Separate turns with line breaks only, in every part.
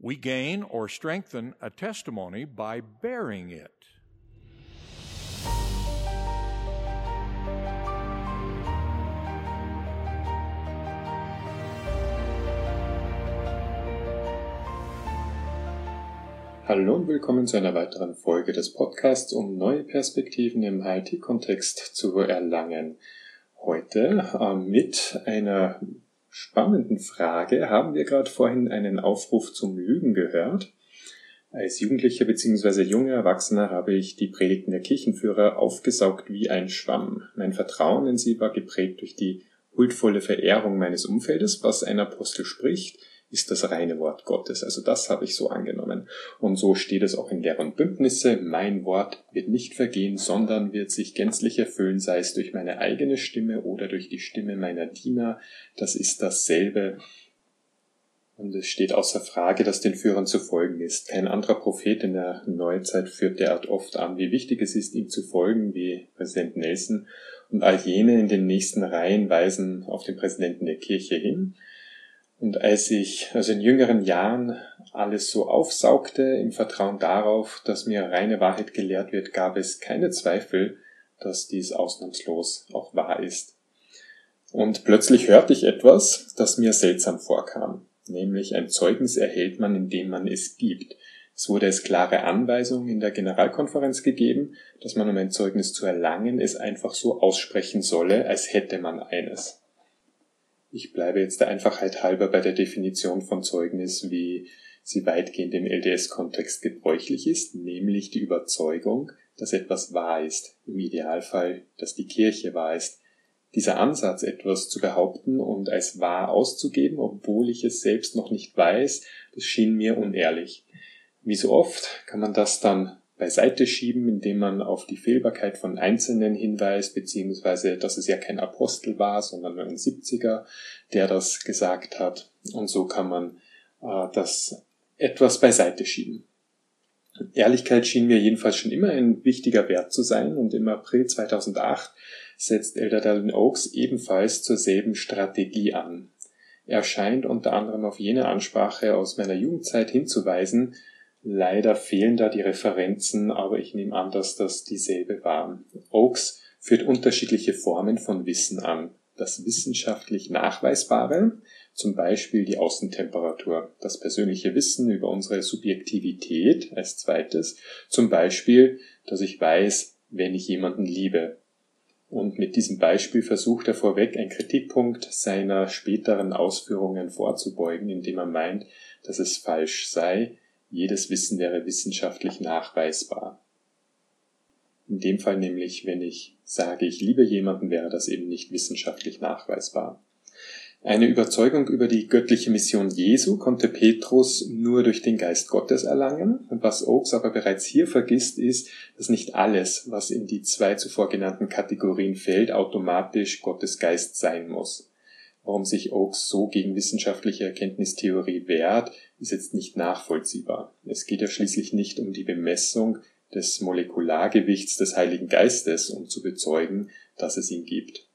We gain or strengthen a testimony by bearing it.
Hallo und willkommen zu einer weiteren Folge des Podcasts, um neue Perspektiven im IT-Kontext zu erlangen. Heute äh, mit einer spannenden Frage haben wir gerade vorhin einen Aufruf zum Lügen gehört. Als Jugendlicher bzw. junger Erwachsener habe ich die Predigten der Kirchenführer aufgesaugt wie ein Schwamm. Mein Vertrauen in sie war geprägt durch die huldvolle Verehrung meines Umfeldes, was ein Apostel spricht, ist das reine Wort Gottes. Also das habe ich so angenommen. Und so steht es auch in Lehr und Bündnisse. Mein Wort wird nicht vergehen, sondern wird sich gänzlich erfüllen, sei es durch meine eigene Stimme oder durch die Stimme meiner Diener. Das ist dasselbe. Und es steht außer Frage, dass den Führern zu folgen ist. Kein anderer Prophet in der Neuzeit führt derart oft an, wie wichtig es ist, ihm zu folgen, wie Präsident Nelson. Und all jene in den nächsten Reihen weisen auf den Präsidenten der Kirche hin. Und als ich also in jüngeren Jahren alles so aufsaugte im Vertrauen darauf, dass mir reine Wahrheit gelehrt wird, gab es keine Zweifel, dass dies ausnahmslos auch wahr ist. Und plötzlich hörte ich etwas, das mir seltsam vorkam, nämlich ein Zeugnis erhält man, indem man es gibt. Es wurde es klare Anweisungen in der Generalkonferenz gegeben, dass man, um ein Zeugnis zu erlangen, es einfach so aussprechen solle, als hätte man eines. Ich bleibe jetzt der Einfachheit halber bei der Definition von Zeugnis, wie sie weitgehend im LDS-Kontext gebräuchlich ist, nämlich die Überzeugung, dass etwas wahr ist, im Idealfall, dass die Kirche wahr ist. Dieser Ansatz, etwas zu behaupten und als wahr auszugeben, obwohl ich es selbst noch nicht weiß, das schien mir unehrlich. Wie so oft kann man das dann beiseite schieben, indem man auf die Fehlbarkeit von Einzelnen hinweist, beziehungsweise, dass es ja kein Apostel war, sondern ein 70er, der das gesagt hat. Und so kann man äh, das etwas beiseite schieben. Ehrlichkeit schien mir jedenfalls schon immer ein wichtiger Wert zu sein und im April 2008 setzt Elder Dallin Oaks ebenfalls zur selben Strategie an. Er scheint unter anderem auf jene Ansprache aus meiner Jugendzeit hinzuweisen, Leider fehlen da die Referenzen, aber ich nehme an, dass das dieselbe waren. Oakes führt unterschiedliche Formen von Wissen an. Das wissenschaftlich Nachweisbare, zum Beispiel die Außentemperatur, das persönliche Wissen über unsere Subjektivität als zweites, zum Beispiel, dass ich weiß, wenn ich jemanden liebe. Und mit diesem Beispiel versucht er vorweg ein Kritikpunkt seiner späteren Ausführungen vorzubeugen, indem er meint, dass es falsch sei, jedes Wissen wäre wissenschaftlich nachweisbar. In dem Fall nämlich, wenn ich sage, ich liebe jemanden, wäre das eben nicht wissenschaftlich nachweisbar. Eine Überzeugung über die göttliche Mission Jesu konnte Petrus nur durch den Geist Gottes erlangen. Und was Oakes aber bereits hier vergisst, ist, dass nicht alles, was in die zwei zuvor genannten Kategorien fällt, automatisch Gottes Geist sein muss. Warum sich Oakes so gegen wissenschaftliche Erkenntnistheorie wehrt, ist jetzt nicht nachvollziehbar. Es geht ja schließlich nicht um die Bemessung des Molekulargewichts des Heiligen Geistes, um zu bezeugen, dass es ihn gibt.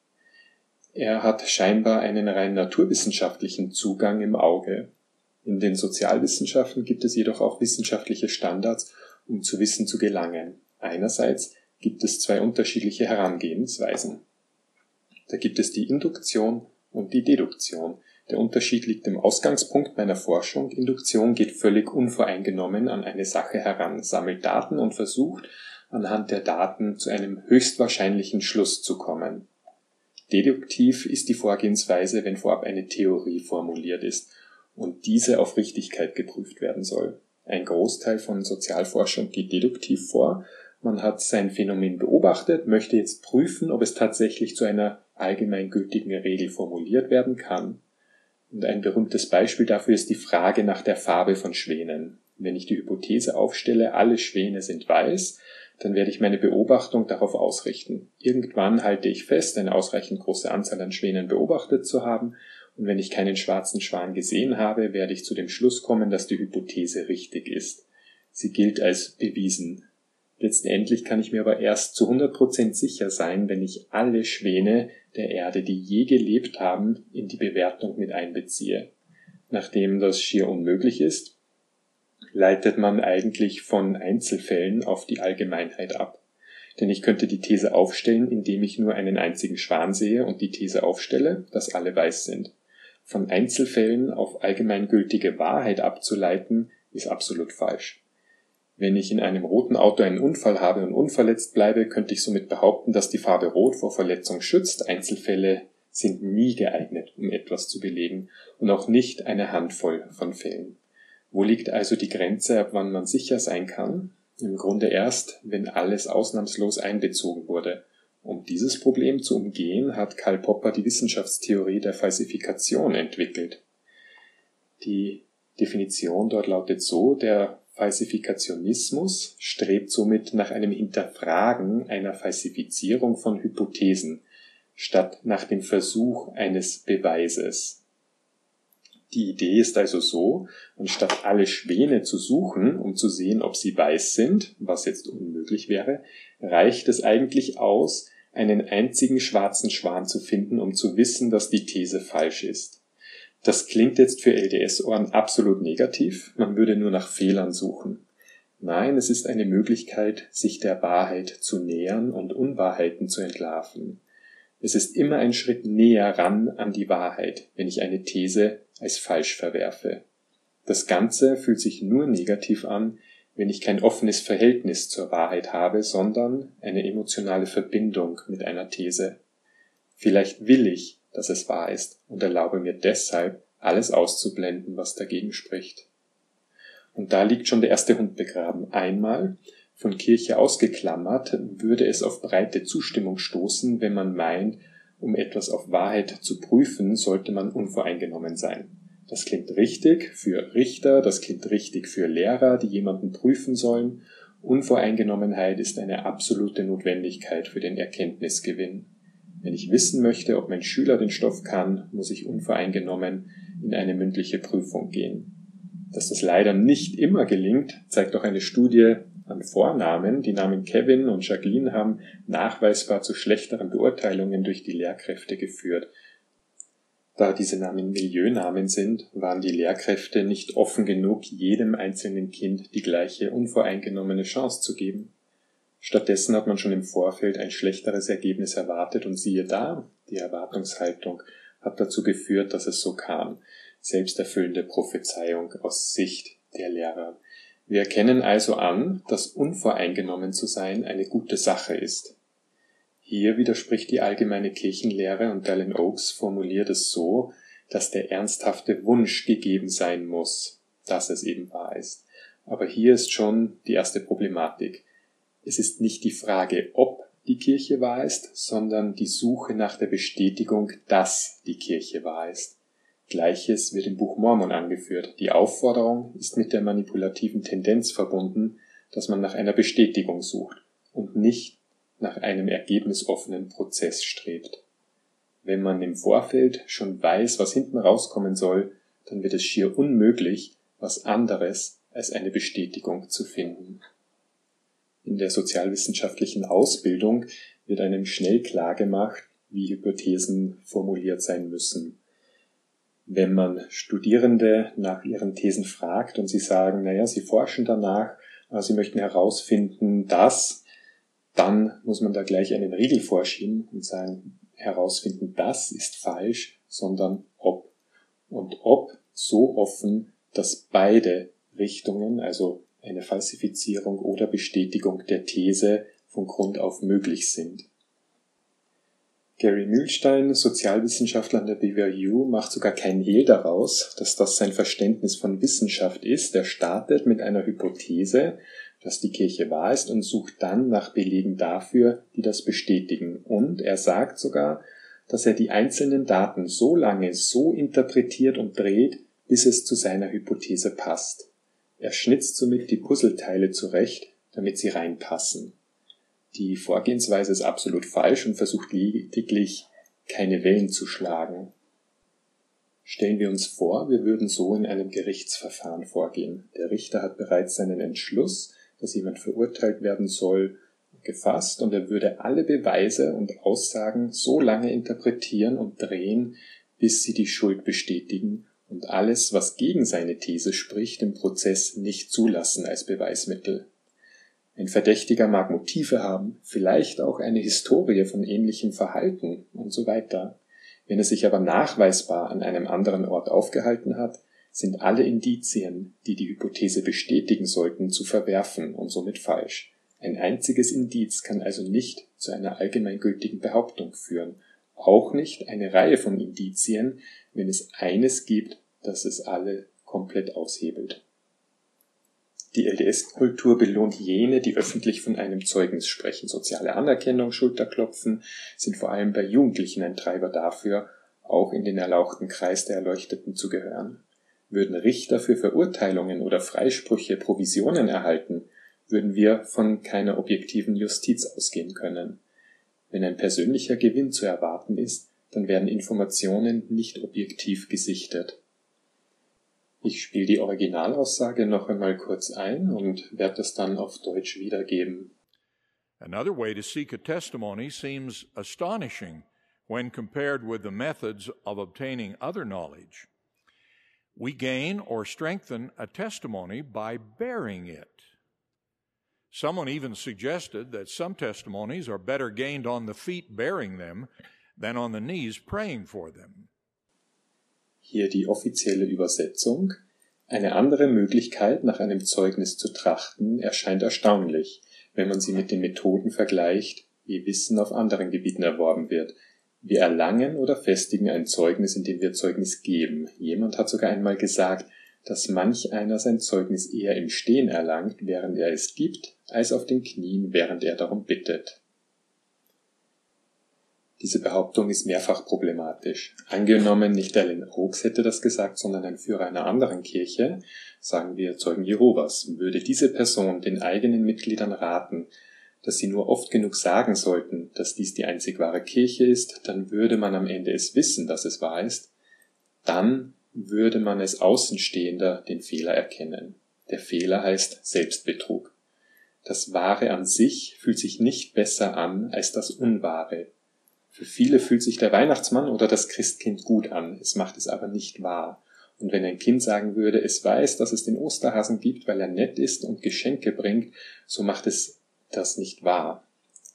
Er hat scheinbar einen rein naturwissenschaftlichen Zugang im Auge. In den Sozialwissenschaften gibt es jedoch auch wissenschaftliche Standards, um zu Wissen zu gelangen. Einerseits gibt es zwei unterschiedliche Herangehensweisen. Da gibt es die Induktion und die Deduktion, der Unterschied liegt im Ausgangspunkt meiner Forschung. Induktion geht völlig unvoreingenommen an eine Sache heran, sammelt Daten und versucht, anhand der Daten zu einem höchstwahrscheinlichen Schluss zu kommen. Deduktiv ist die Vorgehensweise, wenn vorab eine Theorie formuliert ist und diese auf Richtigkeit geprüft werden soll. Ein Großteil von Sozialforschung geht deduktiv vor. Man hat sein Phänomen beobachtet, möchte jetzt prüfen, ob es tatsächlich zu einer allgemeingültigen Regel formuliert werden kann. Und ein berühmtes Beispiel dafür ist die Frage nach der Farbe von Schwänen. Wenn ich die Hypothese aufstelle, alle Schwäne sind weiß, dann werde ich meine Beobachtung darauf ausrichten. Irgendwann halte ich fest, eine ausreichend große Anzahl an Schwänen beobachtet zu haben, und wenn ich keinen schwarzen Schwan gesehen habe, werde ich zu dem Schluss kommen, dass die Hypothese richtig ist. Sie gilt als bewiesen. Letztendlich kann ich mir aber erst zu 100% sicher sein, wenn ich alle Schwäne der Erde, die je gelebt haben, in die Bewertung mit einbeziehe. Nachdem das schier unmöglich ist, leitet man eigentlich von Einzelfällen auf die Allgemeinheit ab. Denn ich könnte die These aufstellen, indem ich nur einen einzigen Schwan sehe und die These aufstelle, dass alle weiß sind. Von Einzelfällen auf allgemeingültige Wahrheit abzuleiten, ist absolut falsch. Wenn ich in einem roten Auto einen Unfall habe und unverletzt bleibe, könnte ich somit behaupten, dass die Farbe Rot vor Verletzung schützt. Einzelfälle sind nie geeignet, um etwas zu belegen und auch nicht eine Handvoll von Fällen. Wo liegt also die Grenze, ab wann man sicher sein kann? Im Grunde erst, wenn alles ausnahmslos einbezogen wurde. Um dieses Problem zu umgehen, hat Karl Popper die Wissenschaftstheorie der Falsifikation entwickelt. Die Definition dort lautet so, der Falsifikationismus strebt somit nach einem Hinterfragen einer Falsifizierung von Hypothesen, statt nach dem Versuch eines Beweises. Die Idee ist also so, anstatt alle Schwäne zu suchen, um zu sehen, ob sie weiß sind, was jetzt unmöglich wäre, reicht es eigentlich aus, einen einzigen schwarzen Schwan zu finden, um zu wissen, dass die These falsch ist. Das klingt jetzt für LDS-Ohren absolut negativ, man würde nur nach Fehlern suchen. Nein, es ist eine Möglichkeit, sich der Wahrheit zu nähern und Unwahrheiten zu entlarven. Es ist immer ein Schritt näher ran an die Wahrheit, wenn ich eine These als falsch verwerfe. Das Ganze fühlt sich nur negativ an, wenn ich kein offenes Verhältnis zur Wahrheit habe, sondern eine emotionale Verbindung mit einer These. Vielleicht will ich, dass es wahr ist und erlaube mir deshalb, alles auszublenden, was dagegen spricht. Und da liegt schon der erste Hund begraben. Einmal, von Kirche ausgeklammert, würde es auf breite Zustimmung stoßen, wenn man meint, um etwas auf Wahrheit zu prüfen, sollte man unvoreingenommen sein. Das klingt richtig für Richter, das klingt richtig für Lehrer, die jemanden prüfen sollen. Unvoreingenommenheit ist eine absolute Notwendigkeit für den Erkenntnisgewinn. Wenn ich wissen möchte, ob mein Schüler den Stoff kann, muss ich unvoreingenommen in eine mündliche Prüfung gehen. Dass das leider nicht immer gelingt, zeigt auch eine Studie an Vornamen, die Namen Kevin und Jacqueline haben nachweisbar zu schlechteren Beurteilungen durch die Lehrkräfte geführt. Da diese Namen Milieunamen sind, waren die Lehrkräfte nicht offen genug, jedem einzelnen Kind die gleiche unvoreingenommene Chance zu geben. Stattdessen hat man schon im Vorfeld ein schlechteres Ergebnis erwartet und siehe da, die Erwartungshaltung hat dazu geführt, dass es so kam. Selbsterfüllende Prophezeiung aus Sicht der Lehrer. Wir erkennen also an, dass unvoreingenommen zu sein eine gute Sache ist. Hier widerspricht die allgemeine Kirchenlehre und Dallin Oaks formuliert es so, dass der ernsthafte Wunsch gegeben sein muss, dass es eben wahr ist. Aber hier ist schon die erste Problematik. Es ist nicht die Frage, ob die Kirche wahr ist, sondern die Suche nach der Bestätigung, dass die Kirche wahr ist. Gleiches wird im Buch Mormon angeführt. Die Aufforderung ist mit der manipulativen Tendenz verbunden, dass man nach einer Bestätigung sucht und nicht nach einem ergebnisoffenen Prozess strebt. Wenn man im Vorfeld schon weiß, was hinten rauskommen soll, dann wird es schier unmöglich, was anderes als eine Bestätigung zu finden. In der sozialwissenschaftlichen Ausbildung wird einem schnell klar gemacht, wie Hypothesen formuliert sein müssen wenn man Studierende nach ihren Thesen fragt und sie sagen, naja, sie forschen danach, sie möchten herausfinden, dass, dann muss man da gleich einen Riegel vorschieben und sagen, herausfinden, das ist falsch, sondern ob. Und ob so offen, dass beide Richtungen, also eine Falsifizierung oder Bestätigung der These von Grund auf möglich sind. Gary Mühlstein, Sozialwissenschaftler an der BYU, macht sogar kein Hehl daraus, dass das sein Verständnis von Wissenschaft ist. Er startet mit einer Hypothese, dass die Kirche wahr ist und sucht dann nach Belegen dafür, die das bestätigen. Und er sagt sogar, dass er die einzelnen Daten so lange so interpretiert und dreht, bis es zu seiner Hypothese passt. Er schnitzt somit die Puzzleteile zurecht, damit sie reinpassen. Die Vorgehensweise ist absolut falsch und versucht lediglich keine Wellen zu schlagen. Stellen wir uns vor, wir würden so in einem Gerichtsverfahren vorgehen. Der Richter hat bereits seinen Entschluss, dass jemand verurteilt werden soll, gefasst und er würde alle Beweise und Aussagen so lange interpretieren und drehen, bis sie die Schuld bestätigen und alles, was gegen seine These spricht, im Prozess nicht zulassen als Beweismittel. Ein Verdächtiger mag Motive haben, vielleicht auch eine Historie von ähnlichem Verhalten und so weiter. Wenn er sich aber nachweisbar an einem anderen Ort aufgehalten hat, sind alle Indizien, die die Hypothese bestätigen sollten, zu verwerfen und somit falsch. Ein einziges Indiz kann also nicht zu einer allgemeingültigen Behauptung führen, auch nicht eine Reihe von Indizien, wenn es eines gibt, das es alle komplett aushebelt. Die LDS-Kultur belohnt jene, die öffentlich von einem Zeugnis sprechen. Soziale Anerkennung, Schulterklopfen sind vor allem bei Jugendlichen ein Treiber dafür, auch in den erlauchten Kreis der Erleuchteten zu gehören. Würden Richter für Verurteilungen oder Freisprüche Provisionen erhalten, würden wir von keiner objektiven Justiz ausgehen können. Wenn ein persönlicher Gewinn zu erwarten ist, dann werden Informationen nicht objektiv gesichtet. Ich spiele die Originalaussage noch einmal kurz ein und werde es dann auf Deutsch wiedergeben.
Another way to seek a testimony seems astonishing when compared with the methods of obtaining other knowledge. We gain or strengthen a testimony by bearing it. Someone even suggested that some testimonies are better gained on the feet bearing them than on the knees praying for them.
Hier die offizielle Übersetzung. Eine andere Möglichkeit, nach einem Zeugnis zu trachten, erscheint erstaunlich, wenn man sie mit den Methoden vergleicht, wie Wissen auf anderen Gebieten erworben wird. Wir erlangen oder festigen ein Zeugnis, indem wir Zeugnis geben. Jemand hat sogar einmal gesagt, dass manch einer sein Zeugnis eher im Stehen erlangt, während er es gibt, als auf den Knien, während er darum bittet. Diese Behauptung ist mehrfach problematisch. Angenommen, nicht Ellen Oaks hätte das gesagt, sondern ein Führer einer anderen Kirche, sagen wir Zeugen Jehovas, würde diese Person den eigenen Mitgliedern raten, dass sie nur oft genug sagen sollten, dass dies die einzig wahre Kirche ist, dann würde man am Ende es wissen, dass es wahr ist, dann würde man als Außenstehender den Fehler erkennen. Der Fehler heißt Selbstbetrug. Das Wahre an sich fühlt sich nicht besser an als das Unwahre, für viele fühlt sich der Weihnachtsmann oder das Christkind gut an, es macht es aber nicht wahr. Und wenn ein Kind sagen würde, es weiß, dass es den Osterhasen gibt, weil er nett ist und Geschenke bringt, so macht es das nicht wahr.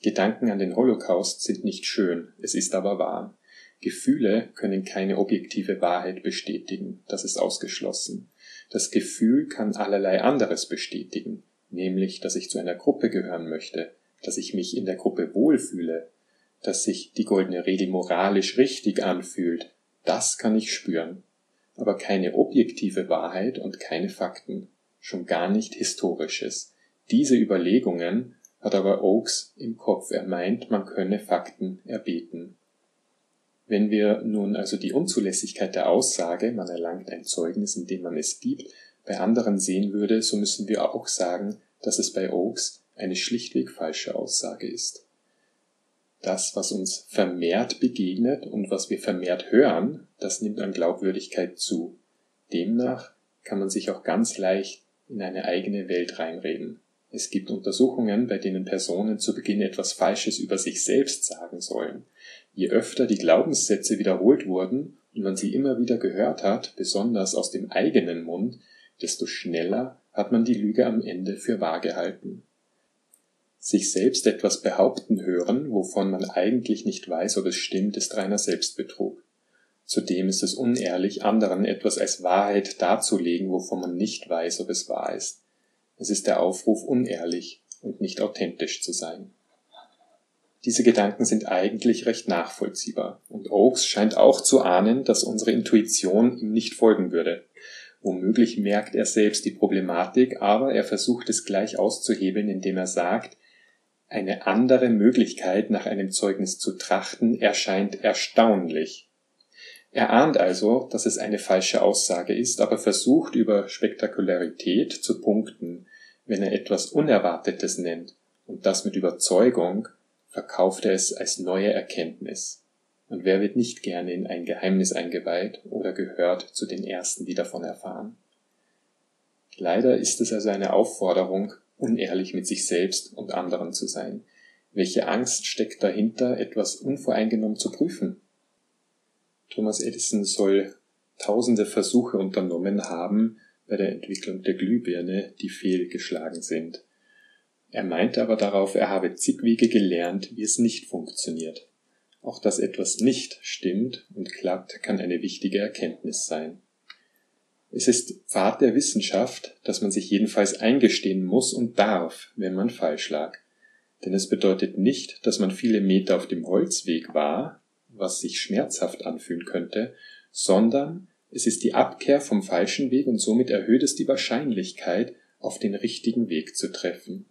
Gedanken an den Holocaust sind nicht schön, es ist aber wahr. Gefühle können keine objektive Wahrheit bestätigen, das ist ausgeschlossen. Das Gefühl kann allerlei anderes bestätigen, nämlich, dass ich zu einer Gruppe gehören möchte, dass ich mich in der Gruppe wohlfühle, dass sich die goldene Regel moralisch richtig anfühlt, das kann ich spüren, aber keine objektive Wahrheit und keine Fakten, schon gar nicht Historisches. Diese Überlegungen hat aber Oakes im Kopf. Er meint, man könne Fakten erbeten. Wenn wir nun also die Unzulässigkeit der Aussage, man erlangt ein Zeugnis, indem man es gibt, bei anderen sehen würde, so müssen wir auch sagen, dass es bei Oakes eine schlichtweg falsche Aussage ist das, was uns vermehrt begegnet und was wir vermehrt hören, das nimmt an Glaubwürdigkeit zu. Demnach kann man sich auch ganz leicht in eine eigene Welt reinreden. Es gibt Untersuchungen, bei denen Personen zu Beginn etwas Falsches über sich selbst sagen sollen. Je öfter die Glaubenssätze wiederholt wurden und man sie immer wieder gehört hat, besonders aus dem eigenen Mund, desto schneller hat man die Lüge am Ende für wahr gehalten sich selbst etwas behaupten hören, wovon man eigentlich nicht weiß, ob es stimmt, ist reiner Selbstbetrug. Zudem ist es unehrlich, anderen etwas als Wahrheit darzulegen, wovon man nicht weiß, ob es wahr ist. Es ist der Aufruf, unehrlich und nicht authentisch zu sein. Diese Gedanken sind eigentlich recht nachvollziehbar, und Oakes scheint auch zu ahnen, dass unsere Intuition ihm nicht folgen würde. Womöglich merkt er selbst die Problematik, aber er versucht es gleich auszuhebeln, indem er sagt, eine andere Möglichkeit, nach einem Zeugnis zu trachten, erscheint erstaunlich. Er ahnt also, dass es eine falsche Aussage ist, aber versucht über Spektakularität zu punkten. Wenn er etwas Unerwartetes nennt und das mit Überzeugung, verkauft er es als neue Erkenntnis. Und wer wird nicht gerne in ein Geheimnis eingeweiht oder gehört zu den Ersten, die davon erfahren? Leider ist es also eine Aufforderung, unehrlich mit sich selbst und anderen zu sein? Welche Angst steckt dahinter, etwas unvoreingenommen zu prüfen? Thomas Edison soll tausende Versuche unternommen haben bei der Entwicklung der Glühbirne, die fehlgeschlagen sind. Er meinte aber darauf, er habe zig Wege gelernt, wie es nicht funktioniert. Auch dass etwas nicht stimmt und klappt, kann eine wichtige Erkenntnis sein. Es ist Pfad der Wissenschaft, dass man sich jedenfalls eingestehen muss und darf, wenn man falsch lag. Denn es bedeutet nicht, dass man viele Meter auf dem Holzweg war, was sich schmerzhaft anfühlen könnte, sondern es ist die Abkehr vom falschen Weg und somit erhöht es die Wahrscheinlichkeit, auf den richtigen Weg zu treffen.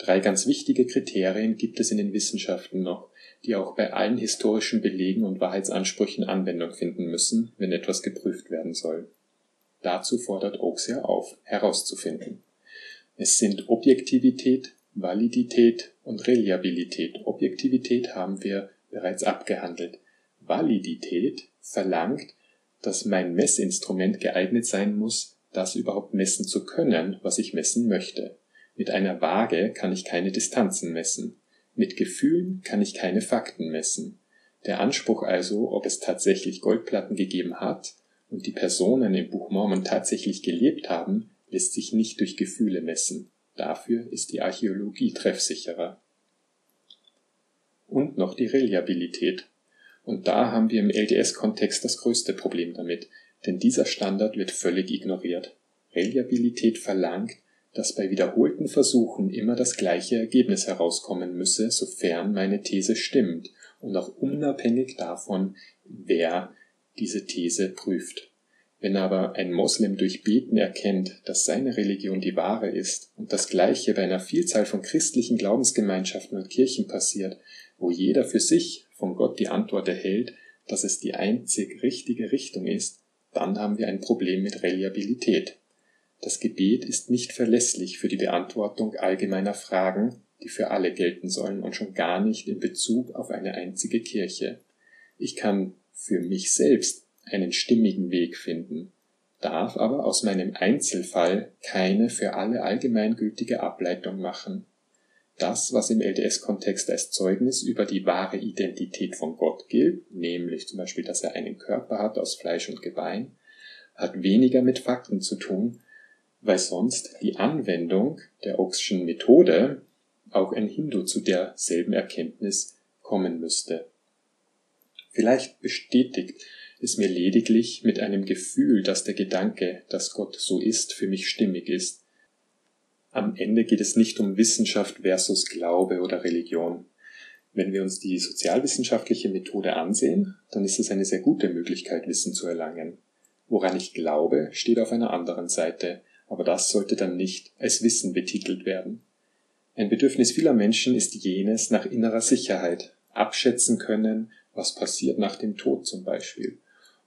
Drei ganz wichtige Kriterien gibt es in den Wissenschaften noch, die auch bei allen historischen Belegen und Wahrheitsansprüchen Anwendung finden müssen, wenn etwas geprüft werden soll. Dazu fordert Oakes ja auf, herauszufinden. Es sind Objektivität, Validität und Reliabilität. Objektivität haben wir bereits abgehandelt. Validität verlangt, dass mein Messinstrument geeignet sein muss, das überhaupt messen zu können, was ich messen möchte. Mit einer Waage kann ich keine Distanzen messen. Mit Gefühlen kann ich keine Fakten messen. Der Anspruch also, ob es tatsächlich Goldplatten gegeben hat und die Personen im Buch Mormon tatsächlich gelebt haben, lässt sich nicht durch Gefühle messen. Dafür ist die Archäologie treffsicherer. Und noch die Reliabilität. Und da haben wir im LDS-Kontext das größte Problem damit, denn dieser Standard wird völlig ignoriert. Reliabilität verlangt, dass bei wiederholten Versuchen immer das gleiche Ergebnis herauskommen müsse, sofern meine These stimmt und auch unabhängig davon, wer diese These prüft. Wenn aber ein Moslem durch Beten erkennt, dass seine Religion die wahre ist und das Gleiche bei einer Vielzahl von christlichen Glaubensgemeinschaften und Kirchen passiert, wo jeder für sich von Gott die Antwort erhält, dass es die einzig richtige Richtung ist, dann haben wir ein Problem mit Reliabilität. Das Gebet ist nicht verlässlich für die Beantwortung allgemeiner Fragen, die für alle gelten sollen und schon gar nicht in Bezug auf eine einzige Kirche. Ich kann für mich selbst einen stimmigen Weg finden, darf aber aus meinem Einzelfall keine für alle allgemeingültige Ableitung machen. Das, was im LDS-Kontext als Zeugnis über die wahre Identität von Gott gilt, nämlich zum Beispiel, dass er einen Körper hat aus Fleisch und Gebein, hat weniger mit Fakten zu tun, weil sonst die Anwendung der Oxschen Methode auch ein Hindu zu derselben Erkenntnis kommen müsste. Vielleicht bestätigt es mir lediglich mit einem Gefühl, dass der Gedanke, dass Gott so ist, für mich stimmig ist. Am Ende geht es nicht um Wissenschaft versus Glaube oder Religion. Wenn wir uns die sozialwissenschaftliche Methode ansehen, dann ist es eine sehr gute Möglichkeit, Wissen zu erlangen. Woran ich glaube, steht auf einer anderen Seite, aber das sollte dann nicht als Wissen betitelt werden. Ein Bedürfnis vieler Menschen ist jenes nach innerer Sicherheit, abschätzen können, was passiert nach dem Tod zum Beispiel.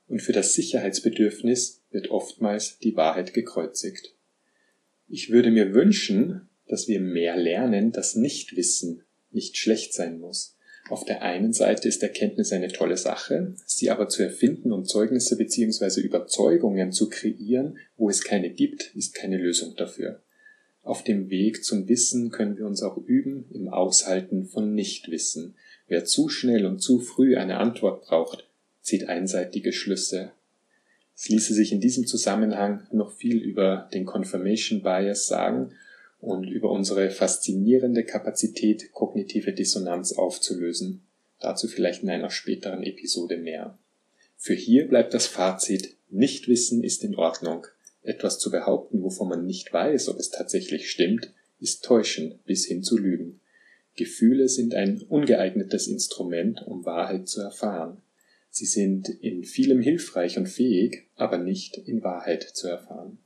Und für das Sicherheitsbedürfnis wird oftmals die Wahrheit gekreuzigt. Ich würde mir wünschen, dass wir mehr lernen, dass Nichtwissen nicht schlecht sein muss. Auf der einen Seite ist Erkenntnis eine tolle Sache, sie aber zu erfinden und Zeugnisse bzw. Überzeugungen zu kreieren, wo es keine gibt, ist keine Lösung dafür. Auf dem Weg zum Wissen können wir uns auch üben im Aushalten von Nichtwissen, Wer zu schnell und zu früh eine Antwort braucht, zieht einseitige Schlüsse. Es ließe sich in diesem Zusammenhang noch viel über den Confirmation Bias sagen und über unsere faszinierende Kapazität, kognitive Dissonanz aufzulösen. Dazu vielleicht in einer späteren Episode mehr. Für hier bleibt das Fazit, Nichtwissen ist in Ordnung. Etwas zu behaupten, wovon man nicht weiß, ob es tatsächlich stimmt, ist täuschen bis hin zu Lügen. Gefühle sind ein ungeeignetes Instrument, um Wahrheit zu erfahren. Sie sind in vielem hilfreich und fähig, aber nicht in Wahrheit zu erfahren.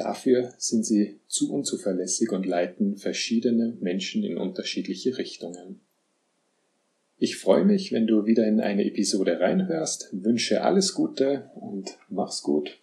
Dafür sind sie zu unzuverlässig und leiten verschiedene Menschen in unterschiedliche Richtungen. Ich freue mich, wenn du wieder in eine Episode reinhörst, wünsche alles Gute und mach's gut.